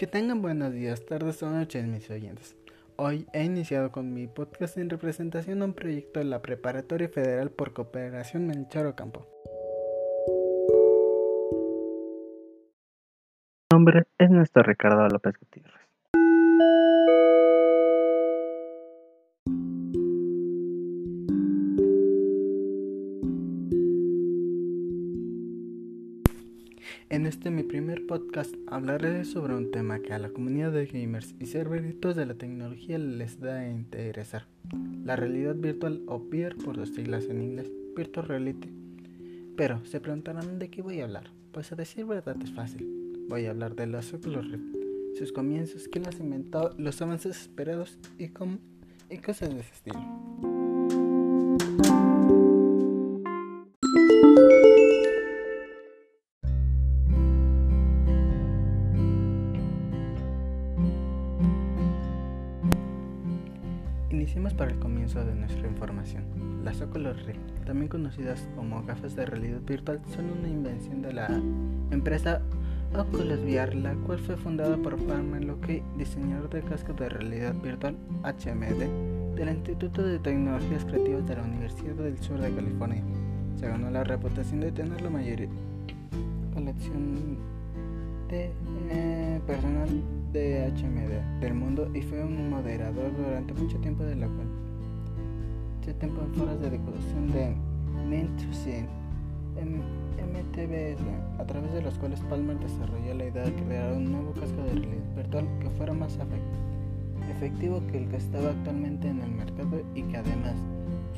Que tengan buenos días, tardes o noches, mis oyentes. Hoy he iniciado con mi podcast en representación de un proyecto de la Preparatoria Federal por Cooperación Mencharo Campo. Mi nombre es Néstor Ricardo López Gutiérrez. En este mi primer podcast hablaré sobre un tema que a la comunidad de gamers y serveritos de la tecnología les da a interesar. La realidad virtual o VR por sus siglas en inglés, Virtual Reality. Pero se preguntarán de qué voy a hablar. Pues a decir verdad es fácil. Voy a hablar de los Oculus Rift, sus comienzos, quién los inventó, los avances esperados y, cómo, y cosas de ese estilo. Iniciemos para el comienzo de nuestra información. Las Oculus Rift, también conocidas como gafas de realidad virtual, son una invención de la empresa Oculus VR, la cual fue fundada por Palmer Luckey, diseñador de cascos de realidad virtual HMD del Instituto de Tecnologías Creativas de la Universidad del Sur de California. Se ganó la reputación de tener la mayor colección de eh, personal de HMD del mundo y fue un moderador durante mucho tiempo de la mucho tiempo en foros de discusión de Mentusin MTBS, a través de los cuales Palmer desarrolló la idea de crear un nuevo casco de realidad virtual que fuera más efectivo que el que estaba actualmente en el mercado y que además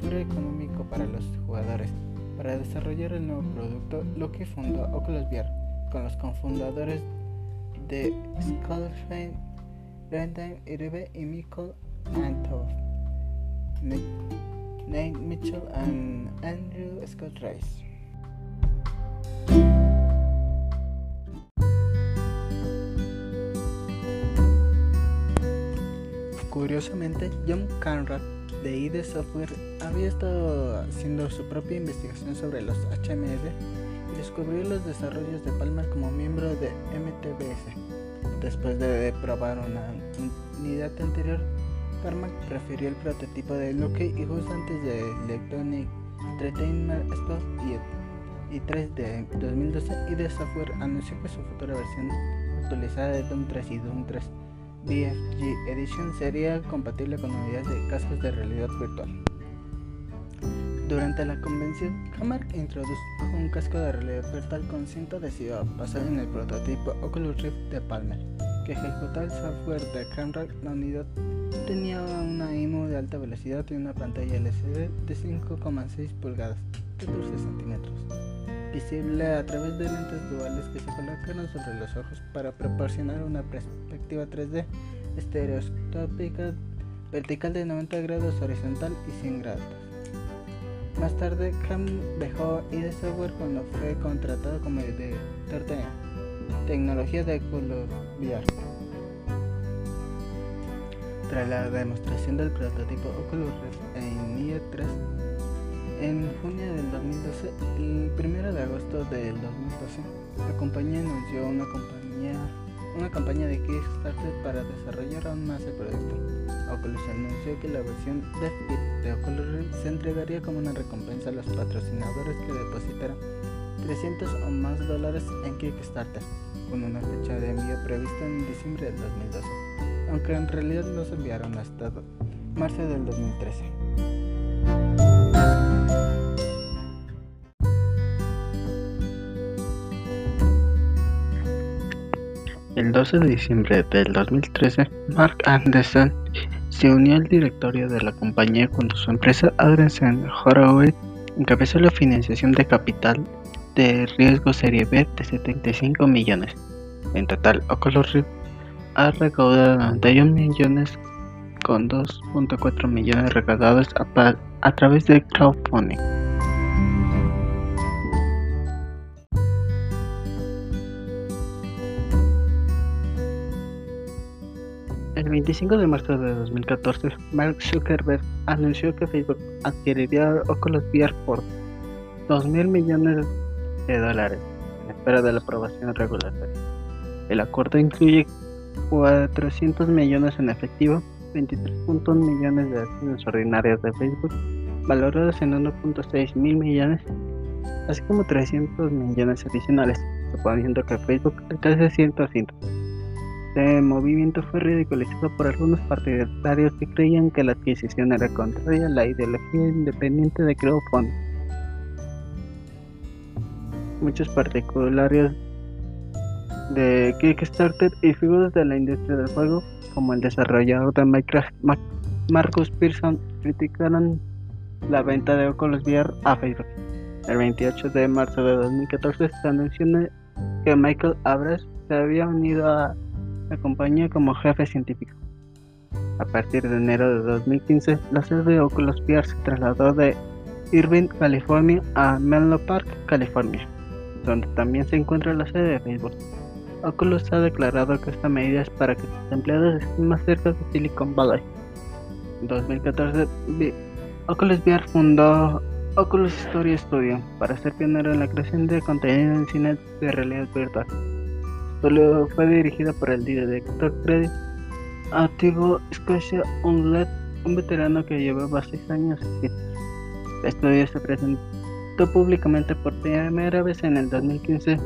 fuera económico para los jugadores. Para desarrollar el nuevo producto, Loki fundó Oculus VR con los cofundadores de Skullframe, Brendan Iribe y Michael Antoff, Nate Mitchell and Andrew Scott Rice. Curiosamente, John Conrad de ID Software había estado haciendo su propia investigación sobre los HMD descubrió los desarrollos de Palmer como miembro de MTBS. Después de probar una unidad anterior, Palmer prefirió el prototipo de Loki y justo antes de Electronic Entertainment Expo y, 3 de 2012, ID Software anunció que su futura versión actualizada de Doom 3 y Doom 3 BFG Edition sería compatible con unidades de cascos de realidad virtual. Durante la convención, Hammer introdujo un casco de realidad virtual con cinta adhesiva basado en el prototipo Oculus Rift de Palmer, que ejecutaba el software de Conrad. La unidad tenía una IMU de alta velocidad y una pantalla LCD de 5,6 pulgadas, 14 centímetros, visible a través de lentes duales que se colocaron sobre los ojos para proporcionar una perspectiva 3D estereoscópica vertical de 90 grados horizontal y 100 grados. Más tarde, Cam dejó ID Software cuando fue contratado como director de tecnología de Oculus. Tras la demostración del prototipo Oculus Rift en IE3 en junio del 2012, el 1 de agosto del 2012, la compañía anunció una compañía una campaña de Kickstarter para desarrollar aún más el proyecto. Oculus anunció que la versión DevKit de Oculus se entregaría como una recompensa a los patrocinadores que depositaran 300 o más dólares en Kickstarter, con una fecha de envío prevista en diciembre del 2012, aunque en realidad no se enviaron hasta marzo del 2013. El 12 de diciembre del 2013, Mark Anderson se unió al directorio de la compañía cuando su empresa Adrensen Horowitz encabezó la financiación de capital de riesgo serie B de 75 millones. En total, Oculus Rift ha recaudado 91 millones con 2.4 millones recaudados a, a través de crowdfunding. El 25 de marzo de 2014, Mark Zuckerberg anunció que Facebook adquiriría Oculus VR por 2 mil millones de dólares en espera de la aprobación regulatoria. El acuerdo incluye 400 millones en efectivo, 23.1 millones de acciones ordinarias de Facebook, valoradas en 1.6 mil millones, así como 300 millones adicionales, suponiendo que Facebook alcance 100%. Este movimiento fue ridiculizado por algunos partidarios que creían que la adquisición era contraria a la ideología independiente de crowdfunding. Muchos particulares de Kickstarter y figuras de la industria del juego, como el desarrollador de Minecraft Marcus Pearson, criticaron la venta de Oculus VR a Facebook. El 28 de marzo de 2014 se anunció que Michael Abras se había unido a la compañía como jefe científico. A partir de enero de 2015, la sede de Oculus VR se trasladó de Irvine, California a Menlo Park, California, donde también se encuentra la sede de Facebook. Oculus ha declarado que esta medida es para que sus empleados estén más cerca de Silicon Valley. En 2014, Oculus VR fundó Oculus Story Studio para ser pionero en la creación de contenido en cine de realidad virtual. Solo fue dirigida por el director Freddy Activo Scotia Unlet, un veterano que llevaba seis años. El estudio se presentó públicamente por primera vez en el 2015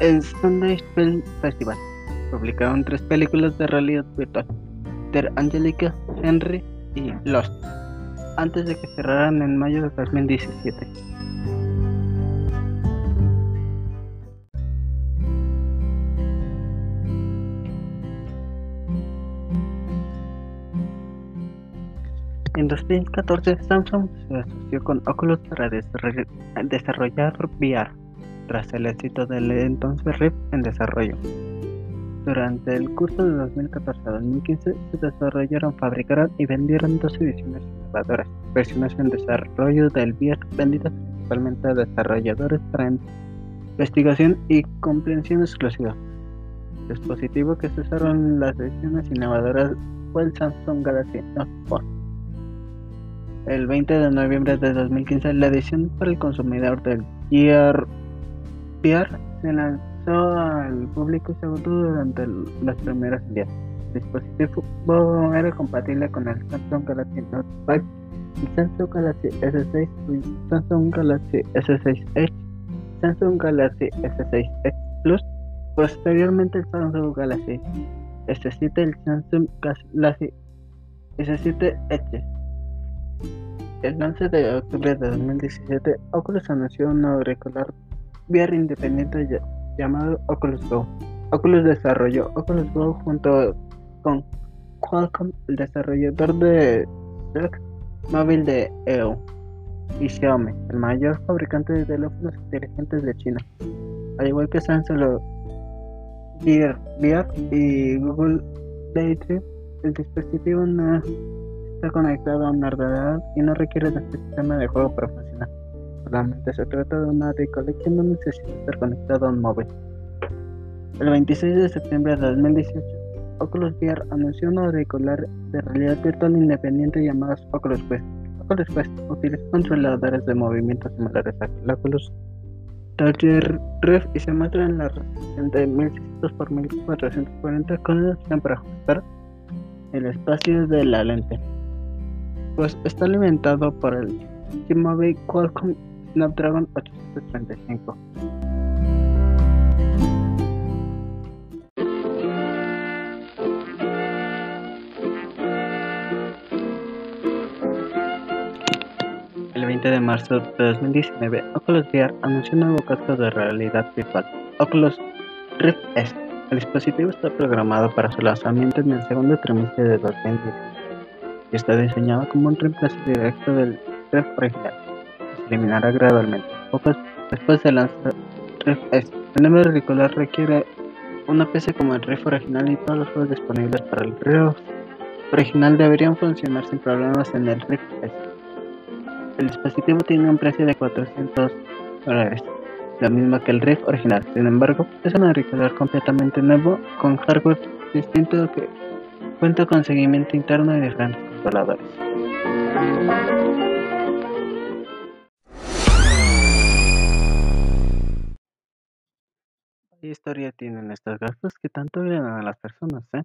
en Sunday Film Festival. Publicaron tres películas de realidad virtual: Der Angelica, Henry y Lost, antes de que cerraran en mayo de 2017. En 2014, Samsung se asoció con Oculus para desarrollar VR, tras el éxito del entonces Rift en desarrollo. Durante el curso de 2014 a 2015 se desarrollaron, fabricaron y vendieron dos ediciones innovadoras, versiones en desarrollo del VR vendidas principalmente a desarrolladores para investigación y comprensión exclusiva. El dispositivo que en las ediciones innovadoras fue el Samsung Galaxy Note 4 el 20 de noviembre de 2015, la edición para el consumidor del Gear VR se lanzó al público y se agotó durante las primeras días. El dispositivo era compatible con el Samsung Galaxy Note 5, el Samsung Galaxy S6, Samsung Galaxy S6 Edge, Samsung Galaxy S6 Edge Plus, posteriormente el Samsung Galaxy S7, el Samsung Galaxy S7 Edge el 11 de octubre de 2017, Oculus anunció un nuevo auricular VR independiente llamado Oculus Go. Oculus desarrolló Oculus Go junto con Qualcomm, el desarrollador de móvil de EU, y Xiaomi, el mayor fabricante de teléfonos inteligentes de China. Al igual que Samsung Gear VR y Google Daydream, el dispositivo no conectado a un ordenador y no requiere de este sistema de juego para funcionar. Solamente se trata de una auricular que no necesita estar conectado a un móvil. El 26 de septiembre de 2018, Oculus VR anunció un auricular de realidad virtual independiente llamado Oculus Quest. Oculus Quest utiliza controladores de movimiento similares a Oculus Touch Ref y se muestra en la resolución de 1600 x 1440 con la opción para ajustar el espacio de la lente pues está alimentado por el T-Mobile Qualcomm Snapdragon 835. El 20 de marzo de 2019, Oculus VR anunció un nuevo casco de realidad virtual, Oculus Rift S. El dispositivo está programado para su lanzamiento en el segundo trimestre de 2019 y está diseñado como un reemplazo directo del Ref original, se eliminará gradualmente. Poco después se lanza Ref S. El nuevo auricular requiere una PC como el Ref original y todos los juegos disponibles para el Ref original deberían funcionar sin problemas en el Ref S. El dispositivo tiene un precio de 400 dólares, lo mismo que el Rift original. Sin embargo, es un auricular completamente nuevo con hardware distinto que cuenta con seguimiento interno y diferentes ¿Qué historia tienen estos gastos que tanto vienen a las personas, eh?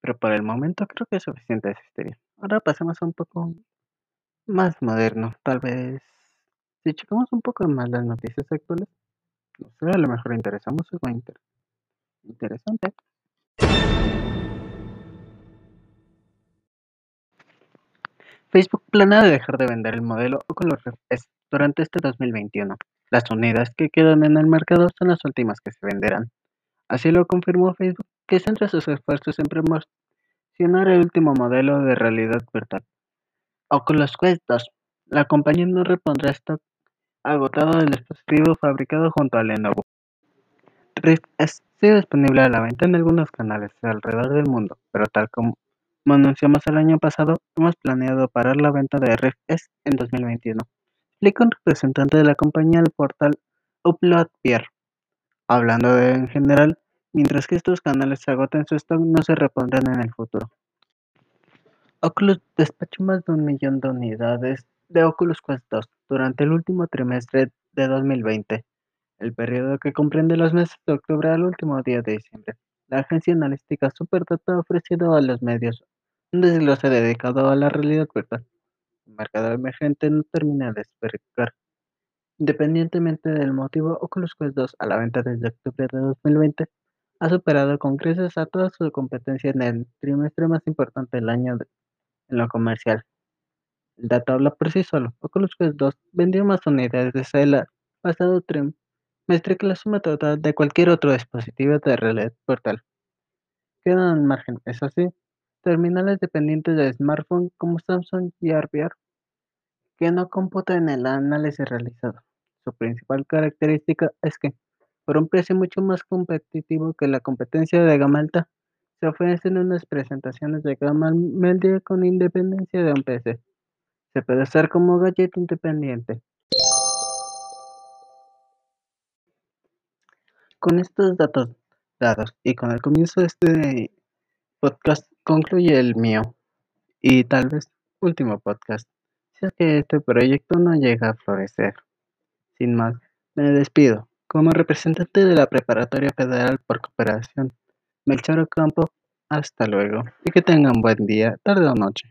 Pero por el momento creo que es suficiente esa historia. Ahora pasemos a un poco más moderno, tal vez. Si checamos un poco más las noticias actuales, no sé, a lo mejor interesamos algo inter interesante. Facebook planea dejar de vender el modelo Oculus Rift S durante este 2021. Las unidades que quedan en el mercado son las últimas que se venderán. Así lo confirmó Facebook, que centra sus esfuerzos en promocionar el último modelo de realidad virtual. Oculus Quest 2. La compañía no repondrá stock agotado del dispositivo fabricado junto a Lenovo. Rift sigue disponible a la venta en algunos canales alrededor del mundo, pero tal como como anunciamos el año pasado, hemos planeado parar la venta de Rift S en 2021, explica un representante de la compañía al portal Uploadbear. Hablando de en general, mientras que estos canales se agoten su stock, no se repondrán en el futuro. Oculus despachó más de un millón de unidades de Oculus Quest 2 durante el último trimestre de 2020, el periodo que comprende los meses de octubre al último día de diciembre. La agencia analítica Superdata ha ofrecido a los medios un desglose dedicado a la realidad virtual. El mercado emergente no termina de despertar. Independientemente del motivo, Oculus Quest 2 a la venta desde octubre de 2020 ha superado con creces a toda su competencia en el trimestre más importante del año en lo comercial. El dato habla por sí solo. Oculus Quest 2 vendió más unidades desde el pasado trimestre que la suma total de cualquier otro dispositivo de realidad virtual. Quedan al margen, eso sí, terminales dependientes de smartphone como Samsung y VR que no computan el análisis realizado. Su principal característica es que, por un precio mucho más competitivo que la competencia de gama alta, se ofrecen unas presentaciones de gama media con independencia de un PC. Se puede usar como gadget independiente. Con estos datos dados y con el comienzo de este podcast concluye el mío y tal vez último podcast, es que este proyecto no llega a florecer. Sin más, me despido. Como representante de la Preparatoria Federal por Cooperación, Melchor Ocampo, hasta luego y que tengan buen día, tarde o noche.